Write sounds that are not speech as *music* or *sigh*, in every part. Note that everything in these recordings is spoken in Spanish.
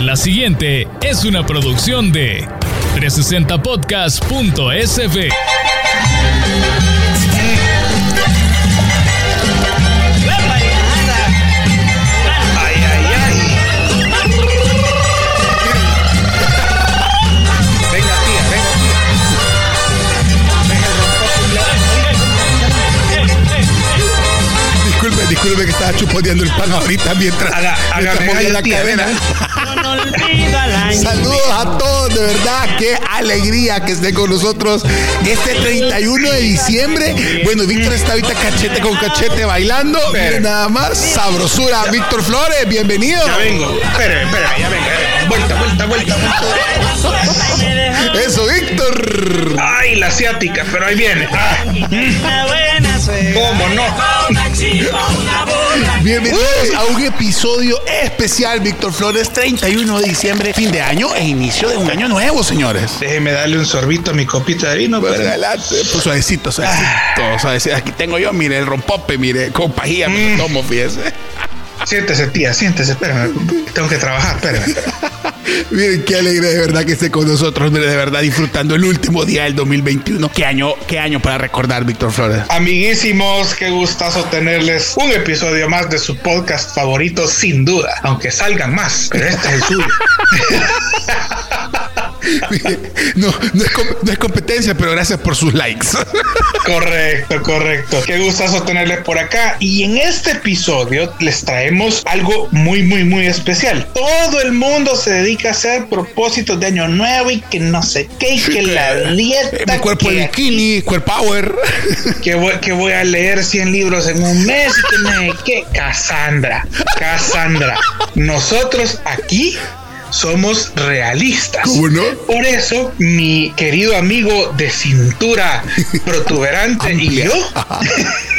La siguiente es una producción de 360podcast.sv. Ay, ay, ay. Venga, tía, venga, tía. Venga, el Disculpe, disculpe que estaba chuponeando el pan ahorita mientras, Haga- mientras gallo, la tía, cadena. *laughs* Saludos a todos, de verdad, qué alegría que estén con nosotros este 31 de diciembre. Bueno, Víctor está ahorita cachete con cachete bailando. Miren nada más, sabrosura. Víctor Flores, bienvenido. Ya vengo. Espere, espere, ya venga. Vuelta, vuelta, vuelta, vuelta. Eso, Víctor. Ay, la asiática, pero ahí viene. Ah. ¿Cómo no? Bienvenidos a un episodio especial, Víctor Flores, 31 de diciembre, fin de año e inicio de un año nuevo, señores. Déjeme darle un sorbito a mi copita de vino. Pues adelante, pues suavecito, suavecito, suavecito. Aquí tengo yo, mire, el rompope, mire, con pajilla me lo tomo, fíjese. Siéntese, tía, siéntese, espérame. Tengo que trabajar, espérame. Miren qué alegre de verdad que esté con nosotros, de verdad disfrutando el último día del 2021. Qué año, qué año para recordar, Víctor Flores. Amiguísimos, qué gustazo tenerles un episodio más de su podcast favorito, sin duda. Aunque salgan más, pero este es el suyo. *laughs* *laughs* No, no es, com- no es competencia, pero gracias por sus likes. *laughs* Correcto, correcto. Qué gustazo tenerles por acá. Y en este episodio les traemos algo muy, muy, muy especial. Todo el mundo se dedica a hacer propósitos de año nuevo y que no sé qué, y que la *laughs* dieta. Mi cuerpo que de bikini, cuerpo power. que voy, que voy a leer 100 libros en un mes y que sé qué. Cassandra, Cassandra. Nosotros aquí somos realistas. ¿Cómo no? Por eso, mi querido amigo de cintura *laughs* protuberante y yo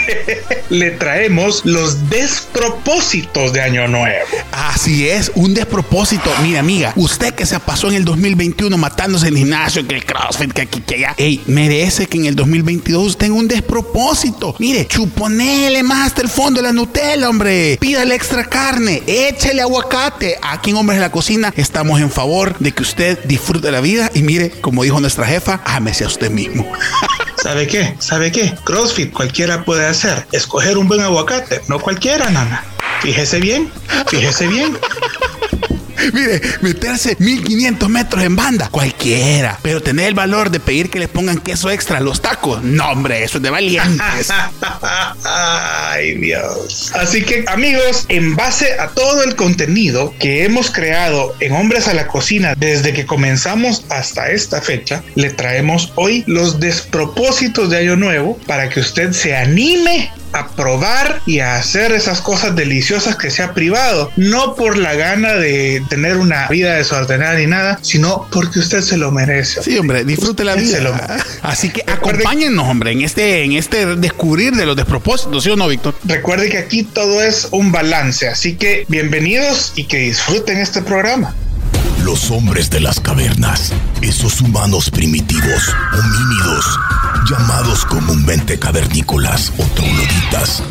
*laughs* le traemos los despropósitos de Año Nuevo. Así es, un despropósito. Mira, amiga, usted que se pasó en el 2021 matándose en el gimnasio, que el CrossFit, que aquí, que allá. Ey, merece que en el 2022 tenga un despropósito. Mire, chuponele más hasta el fondo de la Nutella, hombre. Pídale extra carne, échele aguacate. Aquí en Hombres de la Cocina estamos en favor de que usted disfrute la vida y mire, como dijo nuestra jefa, ámese a usted mismo. *laughs* ¿Sabe qué? ¿Sabe qué? CrossFit cualquiera puede hacer. Escoger un buen aguacate, no cualquiera, nana. Fíjese bien, fíjese bien. Mire, meterse 1500 metros en banda, cualquiera. Pero tener el valor de pedir que le pongan queso extra a los tacos, no, hombre, eso es de valientes. *laughs* Ay, Dios. Así que, amigos, en base a todo el contenido que hemos creado en Hombres a la Cocina desde que comenzamos hasta esta fecha, le traemos hoy los despropósitos de Año Nuevo para que usted se anime a probar y a hacer esas cosas deliciosas que se ha privado, no por la gana de tener una vida desordenada ni nada, sino porque usted se lo merece. Sí, hombre, disfrute la Se lo- vida. *laughs* Así que Recuerde- acompáñennos, hombre, en este, en este descubrir de los despropósitos, ¿sí o no, Víctor? Recuerde que aquí todo es un balance, así que bienvenidos y que disfruten este programa. Los hombres de las cavernas, esos humanos primitivos, homínidos, llamados comúnmente cavernícolas o trogloditas,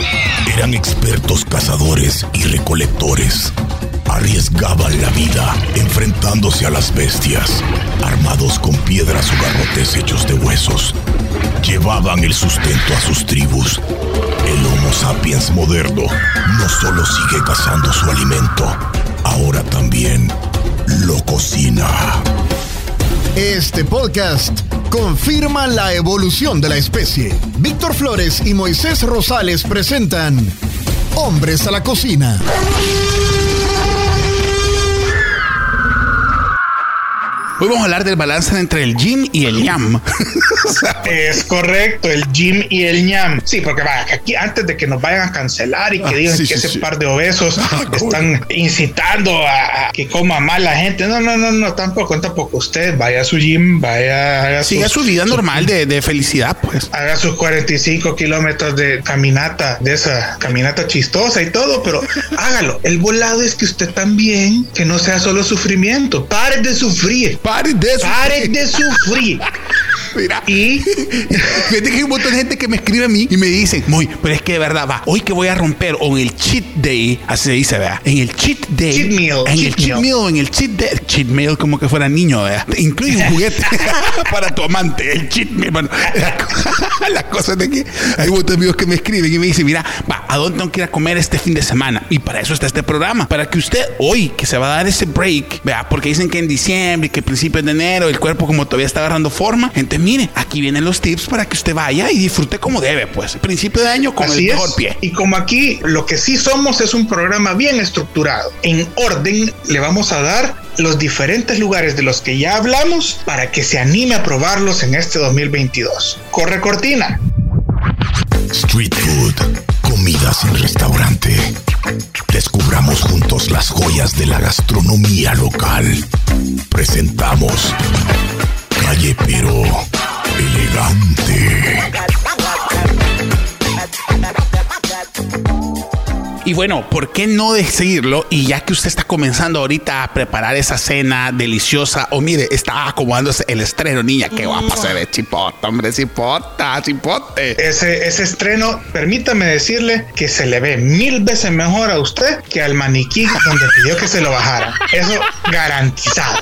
eran expertos cazadores y recolectores. Arriesgaban la vida enfrentándose a las bestias, armados con piedras o garrotes hechos de huesos. Llevaban el sustento a sus tribus. El Homo sapiens moderno no solo sigue cazando su alimento, ahora también lo cocina. Este podcast confirma la evolución de la especie. Víctor Flores y Moisés Rosales presentan Hombres a la Cocina. Hoy vamos a hablar del balance entre el yin y el *laughs* sea, Es correcto, el Jim y el ñam. Sí, porque va, aquí antes de que nos vayan a cancelar y que Ah, digan sí, que sí, ese sí. par de obesos Ah, están incitando a, a que coma mal la gente. No, no, no, no, tampoco, tampoco. Usted vaya a su gym, vaya, haga siga sus- su vida normal de, de felicidad, pues. haga sus 45 kilómetros de caminata, de esa caminata chistosa y todo, pero hágalo. El volado es que usted también, que no sea solo sufrimiento. Pare de sufrir. Pare de eso. Pare de sufrir. Mira. Y Fíjate que hay un montón de gente que me escribe a mí y me dicen, muy, pero es que de verdad va, hoy que voy a romper o en el cheat day, así se dice, ¿verdad? En el cheat day. Cheat meal, En el cheat cheat meal. meal, en el cheat day. Cheat meal como que fuera niño, ¿verdad? Incluye un juguete *laughs* para tu amante, el cheat meal. Bueno, la, co- *laughs* la cosa es de que hay muchos amigos que me escriben y me dicen, mira, va, ¿a dónde tengo que ir a comer este fin de semana? Y para eso está este programa, para que usted hoy, que se va a dar ese break, vea, porque dicen que en diciembre, que principios de enero, el cuerpo como todavía está agarrando forma, entonces mire, aquí vienen los tips para que usted vaya y disfrute como debe, pues. Principio de año con Así el es. mejor pie. Y como aquí lo que sí somos es un programa bien estructurado. En orden le vamos a dar los diferentes lugares de los que ya hablamos para que se anime a probarlos en este 2022. Corre cortina. Street food, comida sin restaurante. Descubramos juntos las joyas de la gastronomía local. Presentamos Calle Pero Elegante. Y bueno, ¿por qué no de seguirlo? Y ya que usted está comenzando ahorita a preparar esa cena deliciosa, o mire, está acomodándose el estreno, niña, qué guapa se ve, chipota, hombre, chipota, chipote. Ese, ese estreno, permítame decirle que se le ve mil veces mejor a usted que al maniquí donde pidió que se lo bajara. Eso garantizado.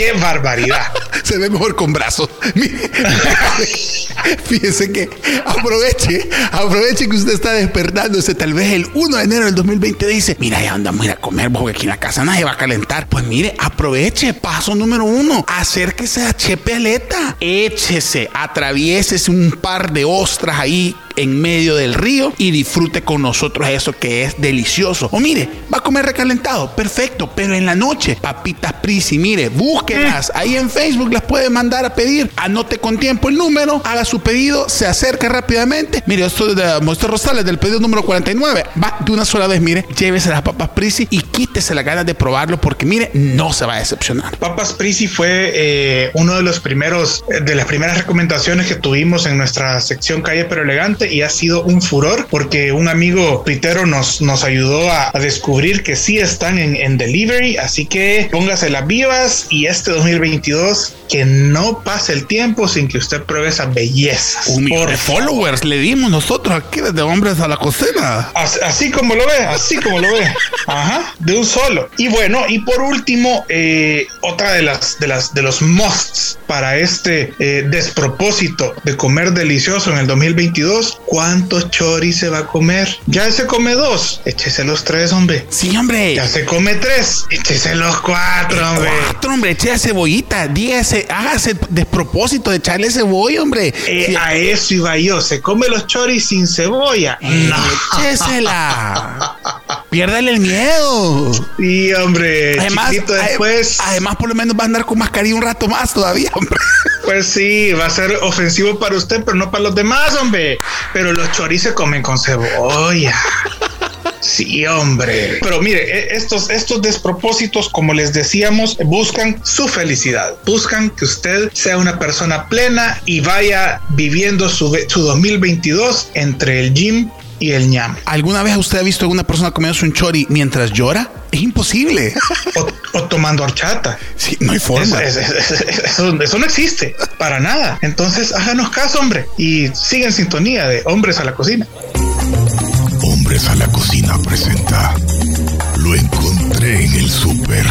¡Qué barbaridad! *laughs* Se ve mejor con brazos. *laughs* Fíjese que aproveche, aproveche que usted está despertándose tal vez el 1 de enero del 2020 dice, mira, ya andamos a ir a comer porque aquí en la casa nadie va a calentar. Pues mire, aproveche, paso número uno, acérquese a Chepe Aleta, échese, atraviésese un par de ostras ahí en medio del río y disfrute con nosotros eso que es delicioso. O mire, va a comer recalentado, perfecto, pero en la noche, papitas Prisi, mire, búsquelas, ahí en Facebook las puede mandar a pedir, anote con tiempo el número, haga su pedido, se acerca rápidamente. Mire, esto es de Moisés Rosales del pedido número 49. Va de una sola vez, mire, llévese las papas Prisi y quítese las ganas de probarlo porque mire, no se va a decepcionar. Papas Prisi fue eh, uno de los primeros, eh, de las primeras recomendaciones que tuvimos en nuestra sección Calle Pero Elegante y ha sido un furor porque un amigo tuitero nos, nos ayudó a, descubrir que sí están en, en delivery, así que póngase las vivas y este 2022 que no pase el tiempo sin que usted pruebe esas bellezas. Un millón Por de followers le dimos nosotros aquí desde Hombres a la Cocina. Así, así como lo ve, así como lo ve. Ajá, de un solo. Y bueno, y por último, eh, otra de las, de las, de los musts para este eh, despropósito de comer delicioso en el 2022. ¿Cuántos choris se va a comer? Ya se come dos, échese los tres, hombre. Sí, hombre. Ya se come tres, échese los cuatro, hombre. Cuatro, hombre, eche cebollita, dígase, hágase despropósito de echarle cebolla, hombre. Eh, Sí, a eso iba yo. ¿Se come los choris sin cebolla? No. Échesela. *laughs* Piérdale el miedo. Sí, hombre. Además, después. además, por lo menos va a andar con mascarilla un rato más todavía, hombre. Pues sí, va a ser ofensivo para usted, pero no para los demás, hombre. Pero los choris se comen con cebolla. Sí, hombre. Pero mire, e- estos, estos despropósitos, como les decíamos, buscan su felicidad. Buscan que usted sea una persona plena y vaya viviendo su, su 2022 entre el gym y el ñam. ¿Alguna vez usted ha visto a alguna persona comiéndose un chori mientras llora? Es imposible. *laughs* O, o tomando horchata. Sí, no hay forma. es- es- es- eso, eso no existe para nada. Entonces, háganos caso, hombre. Y sigue en sintonía de Hombres a la Cocina. La Cocina presenta. Lo encontré en el súper.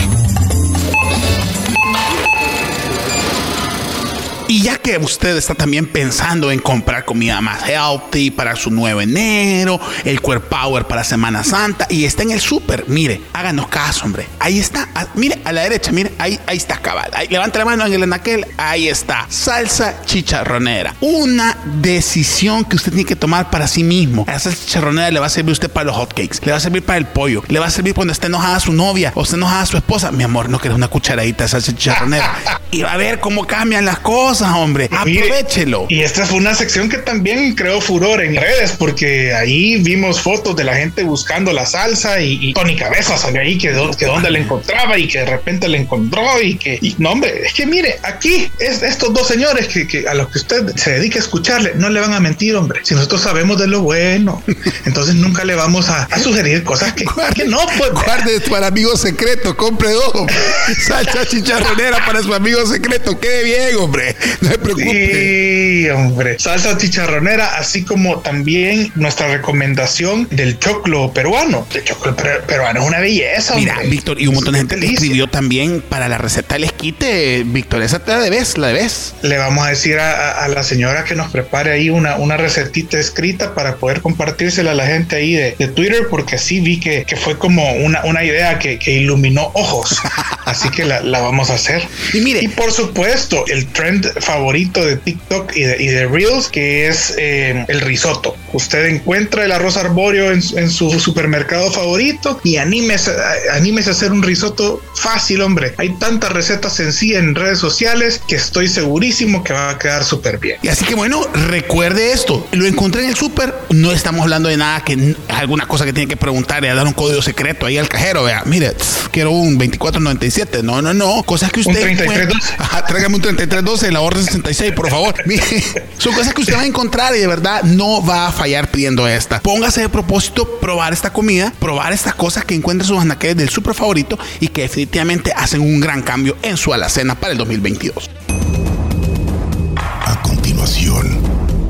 Y ya que usted está también pensando en comprar comida más healthy para su 9 de enero, el Core Power para Semana Santa y está en el súper, mire, háganos caso, hombre. Ahí está, mire, a la derecha, mire, ahí, ahí está cabal. Ahí, levanta la mano en el anaquel, ahí está. Salsa chicharronera. Una decisión que usted tiene que tomar para sí mismo. La salsa chicharronera le va a servir a usted para los hotcakes, le va a servir para el pollo, le va a servir cuando esté enojada su novia o esté enojada su esposa. Mi amor, no quieres una cucharadita de salsa chicharronera. *laughs* y va a ver cómo cambian las cosas, hombre. Aprovechelo. Y esta fue una sección que también creó furor en redes porque ahí vimos fotos de la gente buscando la salsa y, y Tony Cabeza salió ahí que, dónde la encontraba y que de repente la encontró y que y, no hombre es que mire aquí es estos dos señores que, que a los que usted se dedica a escucharle no le van a mentir hombre si nosotros sabemos de lo bueno *laughs* entonces nunca le vamos a, a sugerir cosas que, que no pues Guarde para amigo secreto, compre dos. *laughs* Salsa chicharronera para su amigo secreto. Quede bien, hombre. *laughs* No se preocupe. Sí, hombre. Salsa chicharronera, así como también nuestra recomendación del choclo peruano. El choclo per- peruano es una belleza, Mira, hombre. Víctor, y un montón de gente te Delicia. escribió también para la receta del esquite. Víctor, esa te la debes, la debes. Le vamos a decir a, a- a la señora que nos prepare ahí una, una recetita escrita para poder compartírsela a la gente ahí de, de Twitter, porque sí vi que, que fue como una, una idea que, que iluminó ojos. *laughs* Así que la, la vamos a hacer. Y mire- y por supuesto, el trend favorito de TikTok y de, y de Reels, que es eh, el risotto. Usted encuentra el arroz arbóreo en, su- en su supermercado favorito y anímese, anímese a hacer un risotto fácil, hombre. Hay tantas recetas sencillas en redes sociales que estoy segurísimo que va a quedar súper bien. Y así que bueno, recuerde esto. Lo encontré en el súper. No estamos hablando de nada que alguna cosa que tiene que preguntar y a dar un código secreto ahí al cajero. Vea, mire, tss, quiero un 2497. No, no, no. Cosas que usted. Un 3312. encuentra- Ajá, tráigame un 3312, la orden 66, por favor. *laughs* Mire, son cosas que usted va a encontrar y de verdad no va a fallar pidiendo esta. Póngase de propósito probar esta comida, probar estas cosas que encuentra en sus anaqueles del súper favorito y que definitivamente hacen un gran cambio en su alacena para el 2022. A continuación,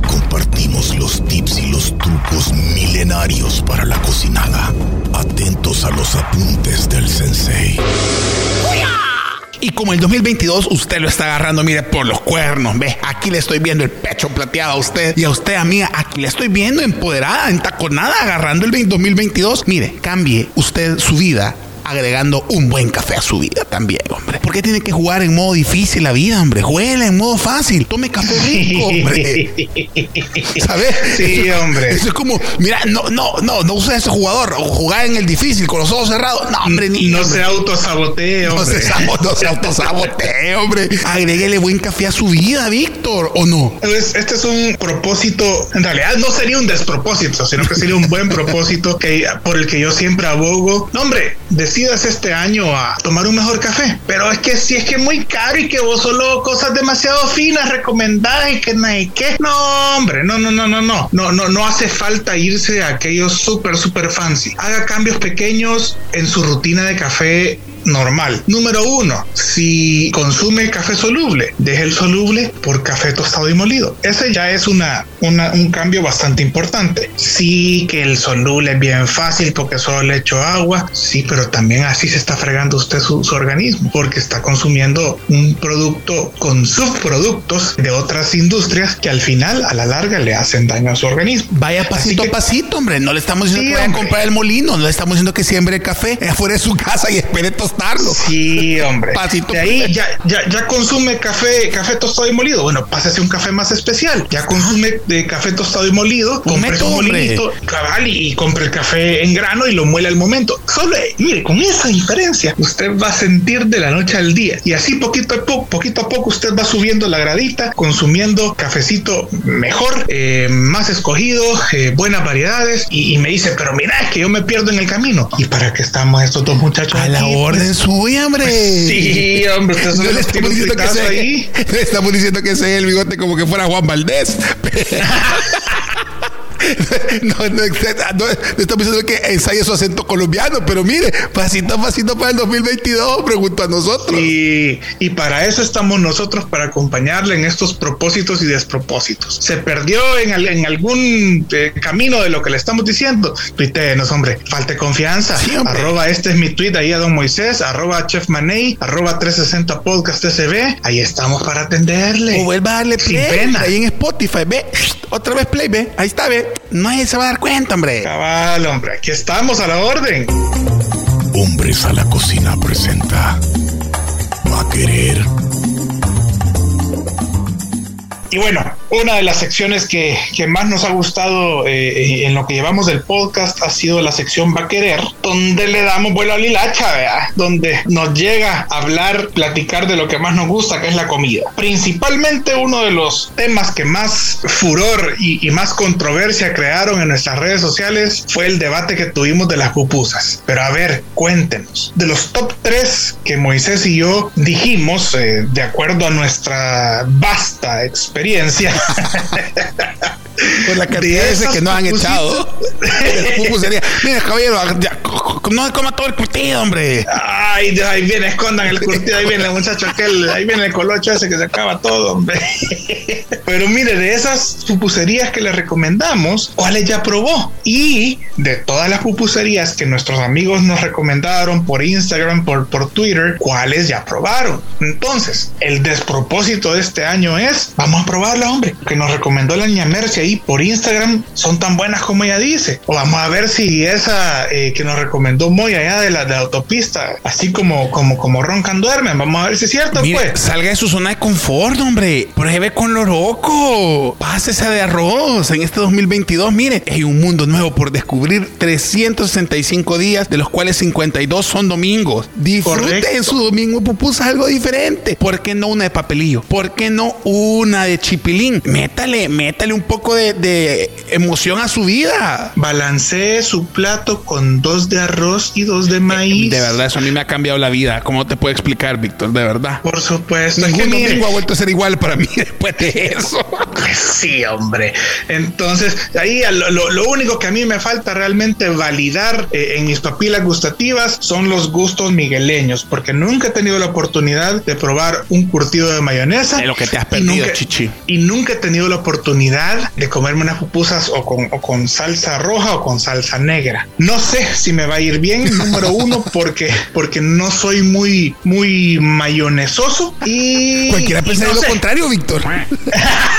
compartimos los tips y los trucos milenarios para la cocinada. Atentos a los apuntes del sensei. Y como el 2022 usted lo está agarrando, mire, por los cuernos, ve, aquí le estoy viendo el pecho plateado a usted y a usted, amiga, aquí le estoy viendo empoderada, entaconada, agarrando el 2022. Mire, cambie usted su vida agregando un buen café a su vida también, hombre. ¿Por qué tiene que jugar en modo difícil la vida, hombre? Juegue en modo fácil, tome café rico, *laughs* hombre. ¿Sabes? Sí, Eso- hombre. Eso es como, mira, no, no, no, no use ese jugador o jugar en el difícil con los ojos cerrados. No, hombre, ni No se autosabotee, no hombre. se, sabo- no se autosabotee, hombre. Agréguele buen café a su vida, Víctor, ¿o no? Entonces, este es un propósito, en realidad no sería un despropósito, sino que sería un buen propósito que, por el que yo siempre abogo. No, hombre, decidas este año a tomar un mejor café. Pero es que si es que es muy caro y que vos solo cosas demasiado finas recomendás y que no hay que. No, hombre, no, no, no, no, no. No, no, no hace falta irse a aquellos súper, súper fancy. Haga cambios pequeños en su rutina de café normal. Número uno, si consume café soluble, deje el soluble por café tostado y molido. Ese ya es una, una- un cambio bastante importante. Sí que el soluble es bien fácil porque solo le echo agua, sí, pero también así se está fregando usted su, su organismo porque está consumiendo un producto con subproductos de otras industrias que al final, a la larga, le hacen daño a su organismo. Vaya pasito que- a pasito, hombre. No le estamos diciendo Sí, que vaya a comprar el molino, no le estamos diciendo que siembre café *laughs* afuera de su casa y espere tostarlo. Sí, hombre. Pasito de ahí ya, ya, ya consume café, café tostado y molido. Bueno, pásese un café más especial. Ya consume de café tostado y molido. Compre hombre. molinito, cabal, y, y compre el café en grano y lo muele al momento. Solo, eh, mire, con esa diferencia, usted va a sentir de la noche al día. Y así poquito a poco, poquito a poco, usted va subiendo la gradita, consumiendo cafecito mejor, eh, más escogido, eh, buenas variedades. Y, y me dice, pero mira, es que yo me pierdo en el camino. ¿Y para qué estamos estos dos muchachos A la aquí? Orden suya, hombre. Sí, hombre, usted No le estamos diciendo que sea, ahí. *laughs* le estamos diciendo que sea el bigote como que fuera Juan Valdés. *laughs* No, no, no, no estamos diciendo que ensaye su acento colombiano, pero mire, pasito a pasito para el 2022, pregunto a nosotros. Y, y para eso estamos nosotros, para acompañarle en estos propósitos y despropósitos. Se perdió en, en algún eh, camino de lo que le estamos diciendo. Tuiteenos, hombre, falte confianza. Sí, arroba este es mi tweet ahí a Don Moisés, arroba Chef Manei, arroba 360 Podcast SB. Ahí estamos para atenderle. O vuelva a darle Sin play pena. ahí en Spotify, ve, otra vez play, ve, ahí está, ve. Nadie se va a dar cuenta, hombre. Cabal, hombre, aquí estamos a la orden. Hombres a la cocina presenta. Va a querer. Y bueno, una de las secciones que, más nos ha gustado eh, en lo que llevamos del podcast ha sido la sección Va a querer, donde le damos vuelo a la hilacha, ¿verdad? donde nos llega a hablar, platicar de lo que más nos gusta, que es la comida. Principalmente uno de los temas que más furor y, y más controversia crearon en nuestras redes sociales fue el debate que tuvimos de las pupusas. Pero a ver, cuéntenos, de los top 3 que Moisés y yo dijimos, eh, de acuerdo a nuestra vasta experiencia, *laughs* Por la cantidad de veces que nos han echado. *laughs* El sería, mira, caballero, no se coma todo el curtido, hombre. Ay, Dios, ahí viene, escondan el curtido, ahí viene el muchacho aquel, ahí viene el colocho ese que se acaba todo, hombre. Pero mire, de esas pupuserías que le recomendamos, ¿cuáles ya probó? Y de todas las pupuserías que nuestros amigos nos recomendaron por Instagram, por, por Twitter, ¿cuáles ya probaron? Entonces, el despropósito de este año es, vamos a probarla, hombre, que nos recomendó la niña Mercy ahí por Instagram, son tan buenas como ella dice. O vamos a ver si esa eh, que nos recomendó Moy allá de la de autopista, así como, como, como roncan duermen, vamos a ver si es cierto, Mire, pues. salga de su zona de confort, hombre. Pruebe con Loroco. Pásese de arroz en este 2022. Mire, hay un mundo nuevo por descubrir. 365 días, de los cuales 52 son domingos. Disfrute Correcto. en su domingo pupusa algo diferente. ¿Por qué no una de papelillo? ¿Por qué no una de chipilín? Métale, métale un poco de, de emoción a su vida. Balancee su plato con dos de arroz y dos de maíz. De verdad, eso a mí me ha cambiado la vida. ¿Cómo te puedo explicar, Víctor? De verdad. Por supuesto. Es que Ningún domingo ha vuelto a ser igual para mí *laughs* después de eso. Pues *laughs* sí, hombre. Entonces, ahí lo, lo- lo único que a mí me falta realmente validar eh, en mis papilas gustativas son los gustos migueleños, porque nunca he tenido la oportunidad de probar un curtido de mayonesa. De lo que te has Y perdido, nunca- chichi. Y nunca he tenido la oportunidad de comerme unas pupusas o con, o con salsa roja o con salsa negra. No sé si me va a ir bien, *laughs* número uno, porque, porque no soy muy, muy mayonesoso y... Cualquiera y pensaría no lo sé. contrario, Víctor. *laughs*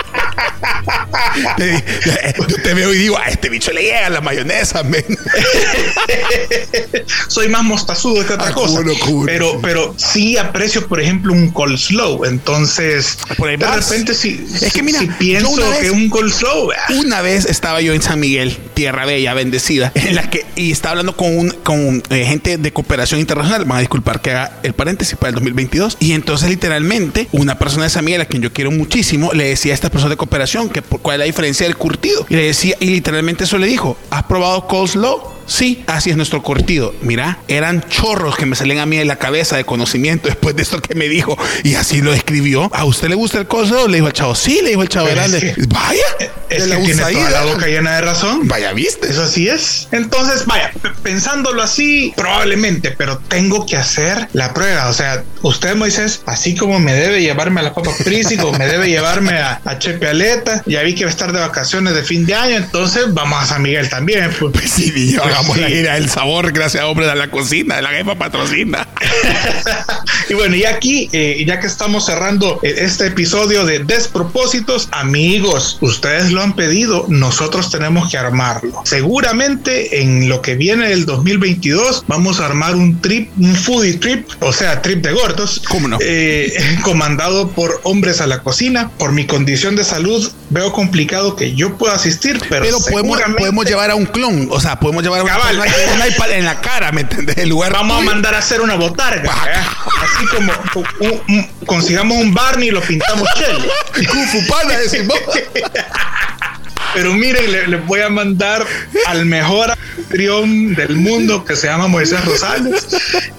*laughs* Te- Yo te veo y digo, a este bicho le llega la mayonesa, men. *laughs* soy más mostazudo que otra Ah, cosa. pero, pero sí aprecio, por ejemplo, un coleslaw. Entonces, ahí de vas. repente, si, Es que mira, si pienso vez- que un coleslaw, ah, Una vez estaba yo en San Miguel, tierra bella, bendecida, *laughs* en la que y estaba hablando con un con eh, gente de cooperación internacional. Van a disculpar que haga el paréntesis para el 2022. Y entonces, literalmente, una persona de San Miguel, a quien yo quiero muchísimo, le decía a esta persona de cooperación que por- cuál es la diferencia del curtido. Y le decía, y literalmente eso le dijo: ¿Has probado coleslaw? Sí, así es nuestro curtido. Mira, eran chorros que me salían a mí de la cabeza de conocimiento después de esto que me dijo. Y así lo escribió. ¿A usted le gusta el coleslaw? Le dijo el chavo. Sí, le dijo el chavo es que- Vaya. es que tiene toda la boca llena de razón. Vaya, viste. Eso así es. Entonces, vaya, pensándolo así, probablemente, pero tengo que hacer la prueba. O sea, usted, Moisés, así como me debe llevarme a la papa Prisi, como me debe llevarme a, a Chepe Aleta, ya vi que va a estar de vacaciones de fin de año, entonces vamos a San Miguel también. Pues. Pues sí, niño, Pues hagamos sí. la gira del sabor, gracias a hombres de la cocina, la jefa patrocina. *laughs* y bueno, y aquí, eh, ya que estamos cerrando eh, este episodio de Despropósitos, amigos, ustedes lo han pedido, nosotros tenemos que armarlo. Seguramente en lo que viene del 2022 vamos a armar un trip, un foodie trip, o sea, trip de ¿Cómo no? Eh, *laughs* comandado por hombres a la cocina. Por mi condición de salud, veo complicado que yo pueda asistir, pero, Pero podemos, podemos llevar a un clon, o sea, podemos llevar a Cabal. un iPad en la cara, ¿me entendés? En lugar Vamos a mandar a hacer una botarga. ¿verdad? Así como un- un- consigamos un Barney y lo pintamos *laughs* chele. Kung Fu Panda, decimos. *laughs* Pero miren, le- les voy a mandar al mejor anfitrión del mundo que se llama Moisés Rosales.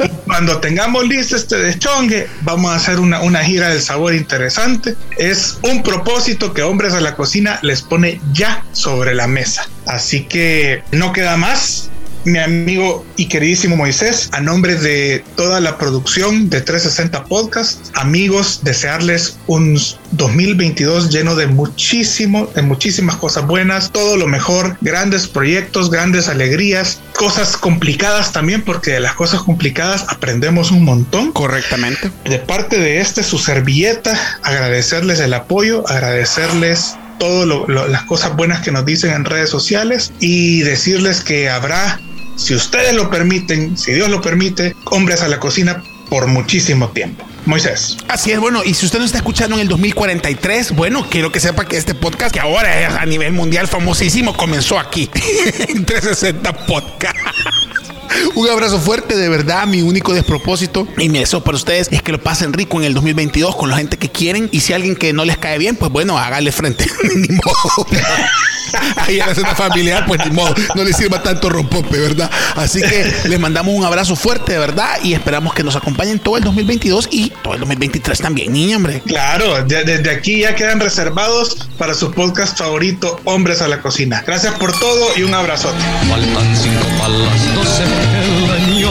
Y cuando tengamos listo este deschongue, vamos a hacer una, una gira del sabor interesante. Es un propósito que Hombres a la Cocina les pone ya sobre la mesa. Así que no queda más. Mi amigo y queridísimo Moisés, a nombre de toda la producción de 360 Podcast, amigos, desearles un 2022 lleno de muchísimo, de muchísimas cosas buenas, todo lo mejor, grandes proyectos, grandes alegrías, cosas complicadas también, porque de las cosas complicadas aprendemos un montón. Correctamente. De parte de este, su servilleta, agradecerles el apoyo, agradecerles todas las cosas buenas que nos dicen en redes sociales y decirles que habrá, si ustedes lo permiten, si Dios lo permite, hombres a la cocina por muchísimo tiempo. Moisés. Así es, bueno, y si usted nos está escuchando en el 2043, bueno, quiero que sepa que este podcast, que ahora es a nivel mundial famosísimo, comenzó aquí, *laughs* en 360 Podcast. Un abrazo fuerte, de verdad, mi único despropósito y mi deseo para ustedes es que lo pasen rico en el 2022 con la gente que quieren y si alguien que no les cae bien, pues bueno, hágale frente. *laughs* Ni. *laughs* Ahí en la cena familiar, pues ni modo, no le sirva tanto rompope, ¿verdad? Así que les mandamos un abrazo fuerte, de verdad, y esperamos que nos acompañen todo el 2022 y todo el 2023 también, niña, hombre. Claro, de- desde aquí ya quedan reservados para su podcast favorito, Hombres a la Cocina. Gracias por todo y un abrazote. Faltan cinco para las doce, el año